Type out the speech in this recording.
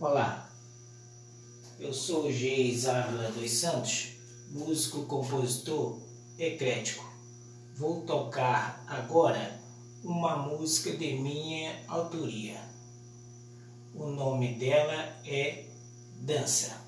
Olá, eu sou Geis Ávila dos Santos, músico, compositor e crítico. Vou tocar agora uma música de minha autoria. O nome dela é Dança.